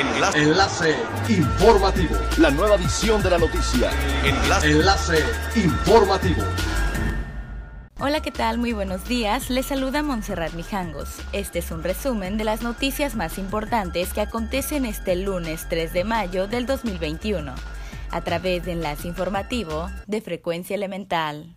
Enlace. Enlace informativo. La nueva edición de la noticia. Enlace. Enlace informativo. Hola, ¿qué tal? Muy buenos días. Les saluda Montserrat Mijangos. Este es un resumen de las noticias más importantes que acontecen este lunes 3 de mayo del 2021, a través de Enlace Informativo de Frecuencia Elemental.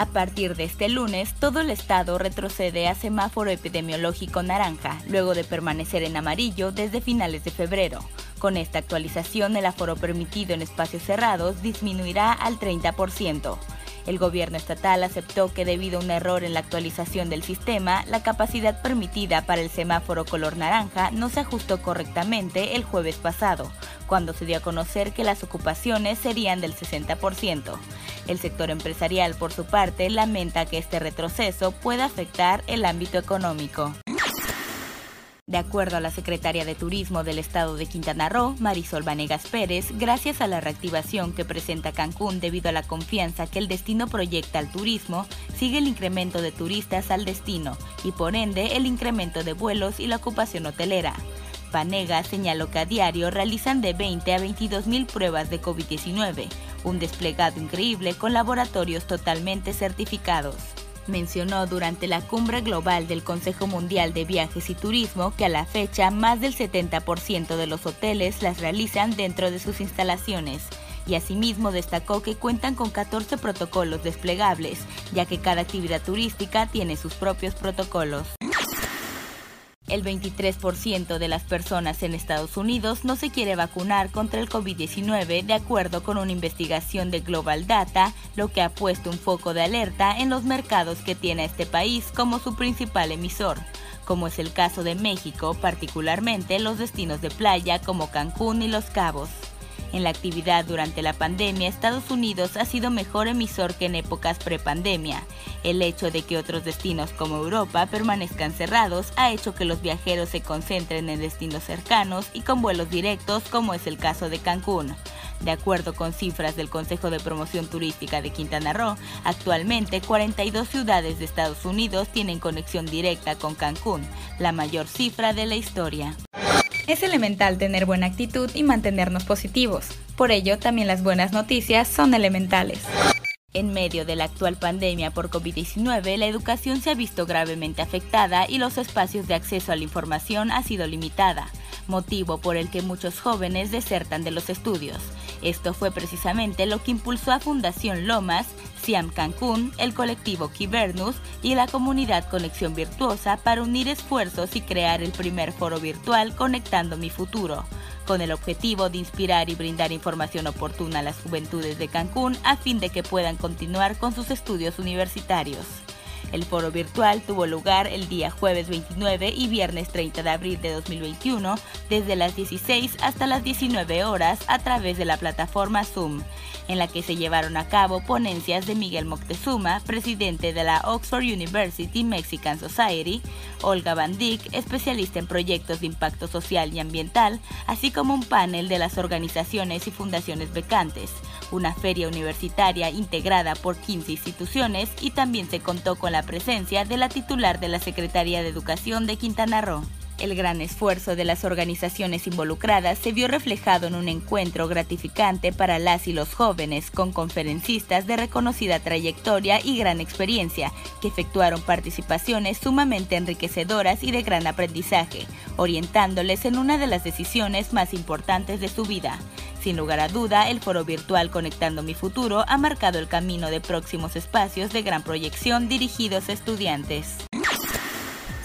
A partir de este lunes, todo el estado retrocede a semáforo epidemiológico naranja, luego de permanecer en amarillo desde finales de febrero. Con esta actualización, el aforo permitido en espacios cerrados disminuirá al 30%. El gobierno estatal aceptó que debido a un error en la actualización del sistema, la capacidad permitida para el semáforo color naranja no se ajustó correctamente el jueves pasado, cuando se dio a conocer que las ocupaciones serían del 60%. El sector empresarial, por su parte, lamenta que este retroceso pueda afectar el ámbito económico. De acuerdo a la secretaria de Turismo del estado de Quintana Roo, Marisol Vanegas Pérez, gracias a la reactivación que presenta Cancún debido a la confianza que el destino proyecta al turismo, sigue el incremento de turistas al destino y por ende el incremento de vuelos y la ocupación hotelera. Vanegas señaló que a diario realizan de 20 a 22 mil pruebas de COVID-19, un desplegado increíble con laboratorios totalmente certificados mencionó durante la cumbre global del Consejo Mundial de Viajes y Turismo que a la fecha más del 70% de los hoteles las realizan dentro de sus instalaciones y asimismo destacó que cuentan con 14 protocolos desplegables, ya que cada actividad turística tiene sus propios protocolos. El 23% de las personas en Estados Unidos no se quiere vacunar contra el COVID-19 de acuerdo con una investigación de Global Data, lo que ha puesto un foco de alerta en los mercados que tiene este país como su principal emisor, como es el caso de México, particularmente los destinos de playa como Cancún y Los Cabos. En la actividad durante la pandemia, Estados Unidos ha sido mejor emisor que en épocas prepandemia. El hecho de que otros destinos como Europa permanezcan cerrados ha hecho que los viajeros se concentren en destinos cercanos y con vuelos directos como es el caso de Cancún. De acuerdo con cifras del Consejo de Promoción Turística de Quintana Roo, actualmente 42 ciudades de Estados Unidos tienen conexión directa con Cancún, la mayor cifra de la historia. Es elemental tener buena actitud y mantenernos positivos. Por ello, también las buenas noticias son elementales. En medio de la actual pandemia por COVID-19, la educación se ha visto gravemente afectada y los espacios de acceso a la información ha sido limitada, motivo por el que muchos jóvenes desertan de los estudios. Esto fue precisamente lo que impulsó a Fundación Lomas Siam Cancún, el colectivo Kibernus y la comunidad Conexión Virtuosa para unir esfuerzos y crear el primer foro virtual Conectando mi Futuro, con el objetivo de inspirar y brindar información oportuna a las juventudes de Cancún a fin de que puedan continuar con sus estudios universitarios. El foro virtual tuvo lugar el día jueves 29 y viernes 30 de abril de 2021 desde las 16 hasta las 19 horas a través de la plataforma Zoom en la que se llevaron a cabo ponencias de Miguel Moctezuma, presidente de la Oxford University Mexican Society, Olga Van Dyck, especialista en proyectos de impacto social y ambiental, así como un panel de las organizaciones y fundaciones becantes, una feria universitaria integrada por 15 instituciones y también se contó con la presencia de la titular de la Secretaría de Educación de Quintana Roo. El gran esfuerzo de las organizaciones involucradas se vio reflejado en un encuentro gratificante para las y los jóvenes con conferencistas de reconocida trayectoria y gran experiencia, que efectuaron participaciones sumamente enriquecedoras y de gran aprendizaje, orientándoles en una de las decisiones más importantes de su vida. Sin lugar a duda, el foro virtual Conectando mi futuro ha marcado el camino de próximos espacios de gran proyección dirigidos a estudiantes.